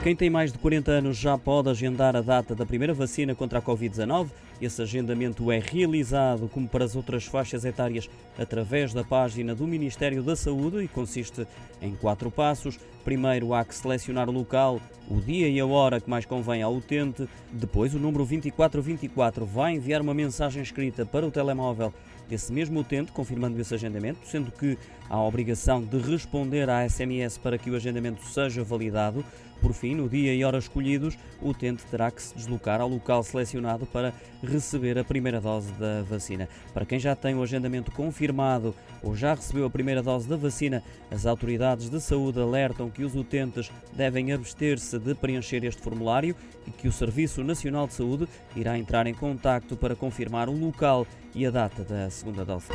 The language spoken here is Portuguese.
Quem tem mais de 40 anos já pode agendar a data da primeira vacina contra a Covid-19. Esse agendamento é realizado, como para as outras faixas etárias, através da página do Ministério da Saúde e consiste em quatro passos. Primeiro, há que selecionar o local, o dia e a hora que mais convém ao utente. Depois, o número 2424 vai enviar uma mensagem escrita para o telemóvel desse mesmo utente, confirmando esse agendamento, sendo que há obrigação de responder à SMS para que o agendamento seja validado. Por fim, no dia e hora escolhidos, o utente terá que se deslocar ao local selecionado para receber a primeira dose da vacina. Para quem já tem o agendamento confirmado ou já recebeu a primeira dose da vacina, as autoridades de saúde alertam que os utentes devem abster-se de preencher este formulário e que o Serviço Nacional de Saúde irá entrar em contacto para confirmar o local e a data da segunda dose.